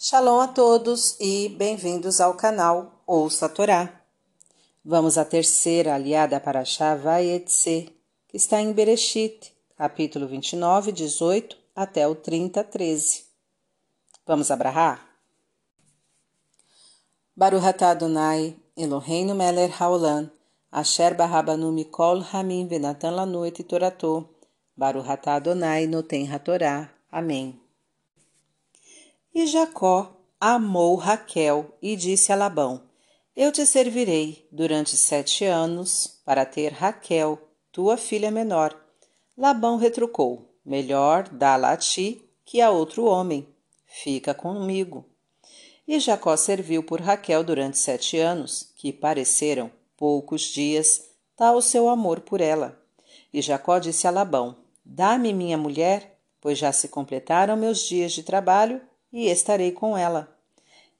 Shalom a todos e bem-vindos ao canal Ouça a Torá. Vamos à terceira aliada para Shavayetse, que está em Bereshit, capítulo 29, 18 até o 30, 13. Vamos abrahar? Baruch atah Adonai, Eloheinu melech haolam, asher barabanu mikol hamim venatan lanu et torato, Baruch atah Adonai noten hatorá. Amém. E Jacó amou Raquel e disse a Labão: Eu te servirei durante sete anos para ter Raquel, tua filha menor. Labão retrucou: Melhor dá-la a ti que a outro homem. Fica comigo. E Jacó serviu por Raquel durante sete anos, que pareceram poucos dias, tal seu amor por ela. E Jacó disse a Labão: Dá-me minha mulher, pois já se completaram meus dias de trabalho e estarei com ela.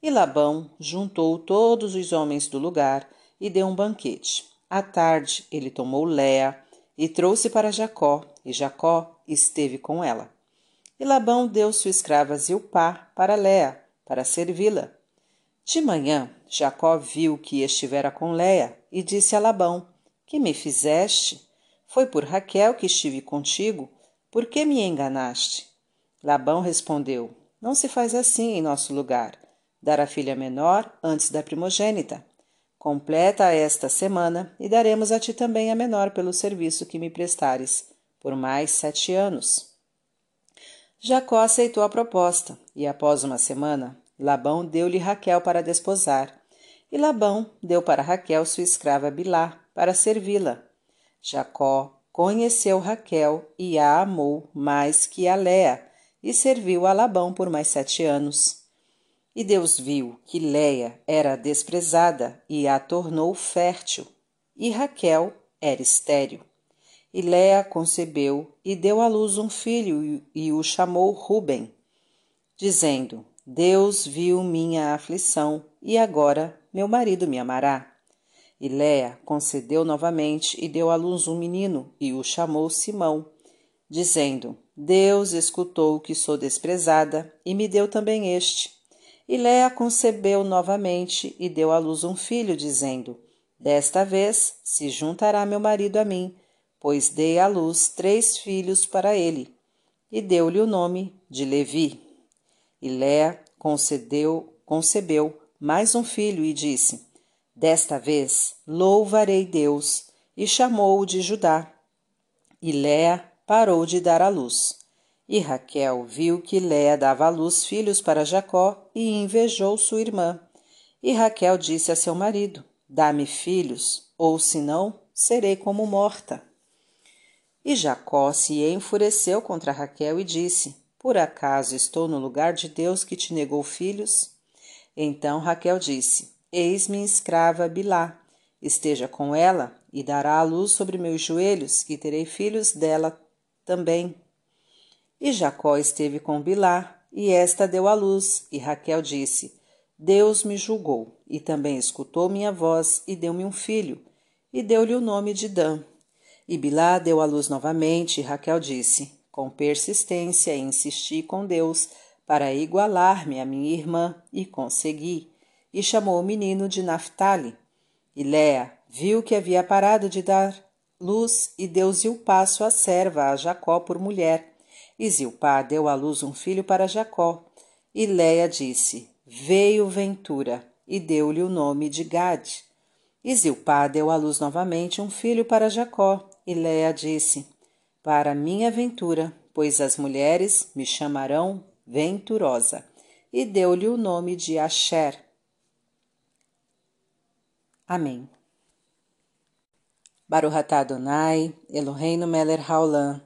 E Labão juntou todos os homens do lugar e deu um banquete. À tarde ele tomou Léa e trouxe para Jacó, e Jacó esteve com ela. E Labão deu sua escrava Zilpá para Léa, para servi-la. De manhã, Jacó viu que estivera com Léa e disse a Labão: Que me fizeste? Foi por Raquel que estive contigo? Por que me enganaste? Labão respondeu: Não se faz assim em nosso lugar. Dar a filha menor antes da primogênita. Completa esta semana e daremos a ti também a menor pelo serviço que me prestares, por mais sete anos. Jacó aceitou a proposta, e após uma semana, Labão deu-lhe Raquel para desposar, e Labão deu para Raquel sua escrava Bilá para servi-la. Jacó conheceu Raquel e a amou mais que a Léa, e serviu a Labão por mais sete anos. E Deus viu que Léa era desprezada e a tornou fértil, e Raquel era estéril. E Léa concebeu e deu à luz um filho e o chamou Ruben, dizendo: Deus viu minha aflição e agora meu marido me amará. E Léa concedeu novamente e deu à luz um menino e o chamou Simão, dizendo: Deus escutou que sou desprezada e me deu também este. E Léa concebeu novamente e deu à luz um filho, dizendo: Desta vez se juntará meu marido a mim pois dei à luz três filhos para ele, e deu-lhe o nome de Levi. E Léa concedeu, concebeu mais um filho e disse: Desta vez louvarei Deus, e chamou-o de Judá. E Léa parou de dar à luz. E Raquel viu que Léa dava à luz filhos para Jacó e invejou sua irmã. E Raquel disse a seu marido: Dá-me filhos, ou senão serei como morta. E Jacó se enfureceu contra Raquel e disse: Por acaso estou no lugar de Deus que te negou filhos? Então Raquel disse: Eis-me escrava Bilá. Esteja com ela e dará a luz sobre meus joelhos, que terei filhos dela também. E Jacó esteve com Bilá, e esta deu a luz, e Raquel disse: Deus me julgou, e também escutou minha voz, e deu-me um filho, e deu-lhe o nome de Dan. E Bilá deu à luz novamente, e Raquel disse: Com persistência insisti com Deus para igualar-me a minha irmã, e consegui. E chamou o menino de Naphtali. E Léa viu que havia parado de dar luz e deu Zilpá sua serva a Jacó por mulher. E Zilpá deu à luz um filho para Jacó. E Léa disse: Veio ventura, e deu-lhe o nome de Gade. E Zilpá deu à luz novamente um filho para Jacó, e Léa disse: Para minha ventura, pois as mulheres me chamarão venturosa. E deu-lhe o nome de Asher. Amém. Baruch Adonai, Eloheinu melech haolam,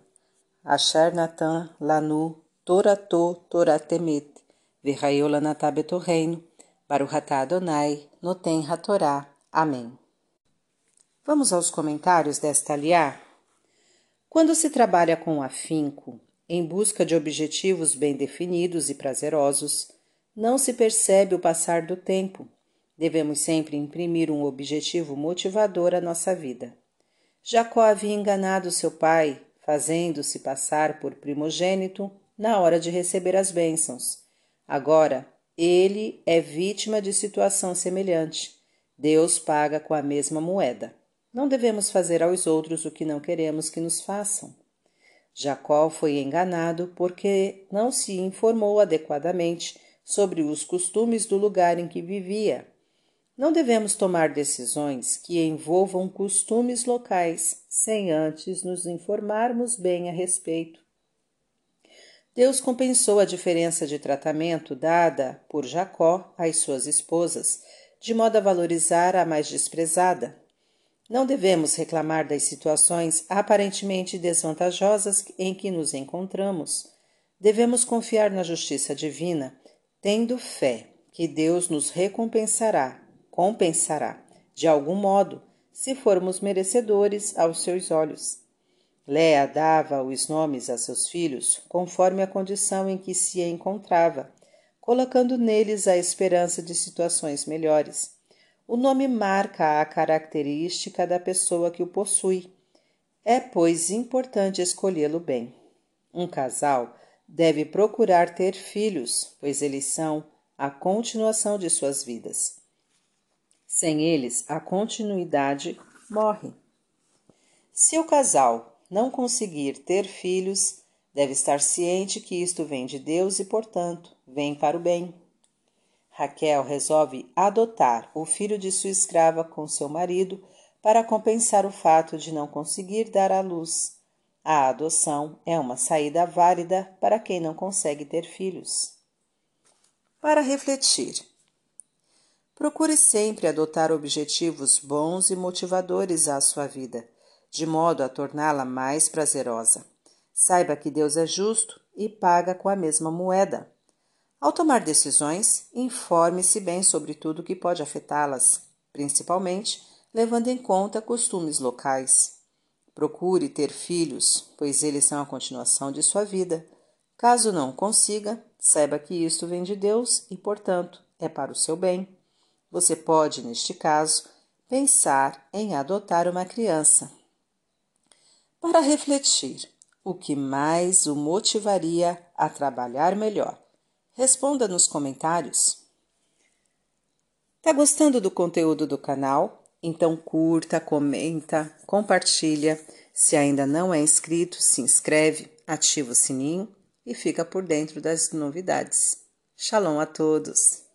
Asher natan lanu, torato toratemet, v'chayu lanatá betorreino, Baruch Adonai, noten hatorá. Amém. Vamos aos comentários desta aliá? Quando se trabalha com afinco, em busca de objetivos bem definidos e prazerosos, não se percebe o passar do tempo. Devemos sempre imprimir um objetivo motivador à nossa vida. Jacó havia enganado seu pai, fazendo-se passar por primogênito na hora de receber as bênçãos. Agora, ele é vítima de situação semelhante. Deus paga com a mesma moeda. Não devemos fazer aos outros o que não queremos que nos façam. Jacó foi enganado porque não se informou adequadamente sobre os costumes do lugar em que vivia. Não devemos tomar decisões que envolvam costumes locais sem antes nos informarmos bem a respeito. Deus compensou a diferença de tratamento dada por Jacó às suas esposas, de modo a valorizar a mais desprezada. Não devemos reclamar das situações aparentemente desvantajosas em que nos encontramos. Devemos confiar na justiça divina, tendo fé que Deus nos recompensará, compensará, de algum modo, se formos merecedores aos seus olhos. Léa dava os nomes a seus filhos conforme a condição em que se encontrava, colocando neles a esperança de situações melhores. O nome marca a característica da pessoa que o possui. É, pois, importante escolhê-lo bem. Um casal deve procurar ter filhos, pois eles são a continuação de suas vidas. Sem eles, a continuidade morre. Se o casal não conseguir ter filhos, deve estar ciente que isto vem de Deus e, portanto, vem para o bem. Raquel resolve adotar o filho de sua escrava com seu marido para compensar o fato de não conseguir dar à luz. A adoção é uma saída válida para quem não consegue ter filhos. Para refletir. Procure sempre adotar objetivos bons e motivadores à sua vida, de modo a torná-la mais prazerosa. Saiba que Deus é justo e paga com a mesma moeda. Ao tomar decisões, informe-se bem sobre tudo que pode afetá-las, principalmente levando em conta costumes locais. Procure ter filhos, pois eles são a continuação de sua vida. Caso não consiga, saiba que isto vem de Deus e, portanto, é para o seu bem. Você pode, neste caso, pensar em adotar uma criança. Para refletir, o que mais o motivaria a trabalhar melhor? Responda nos comentários. Tá gostando do conteúdo do canal? Então curta, comenta, compartilha. Se ainda não é inscrito, se inscreve, ativa o sininho e fica por dentro das novidades. Shalom a todos!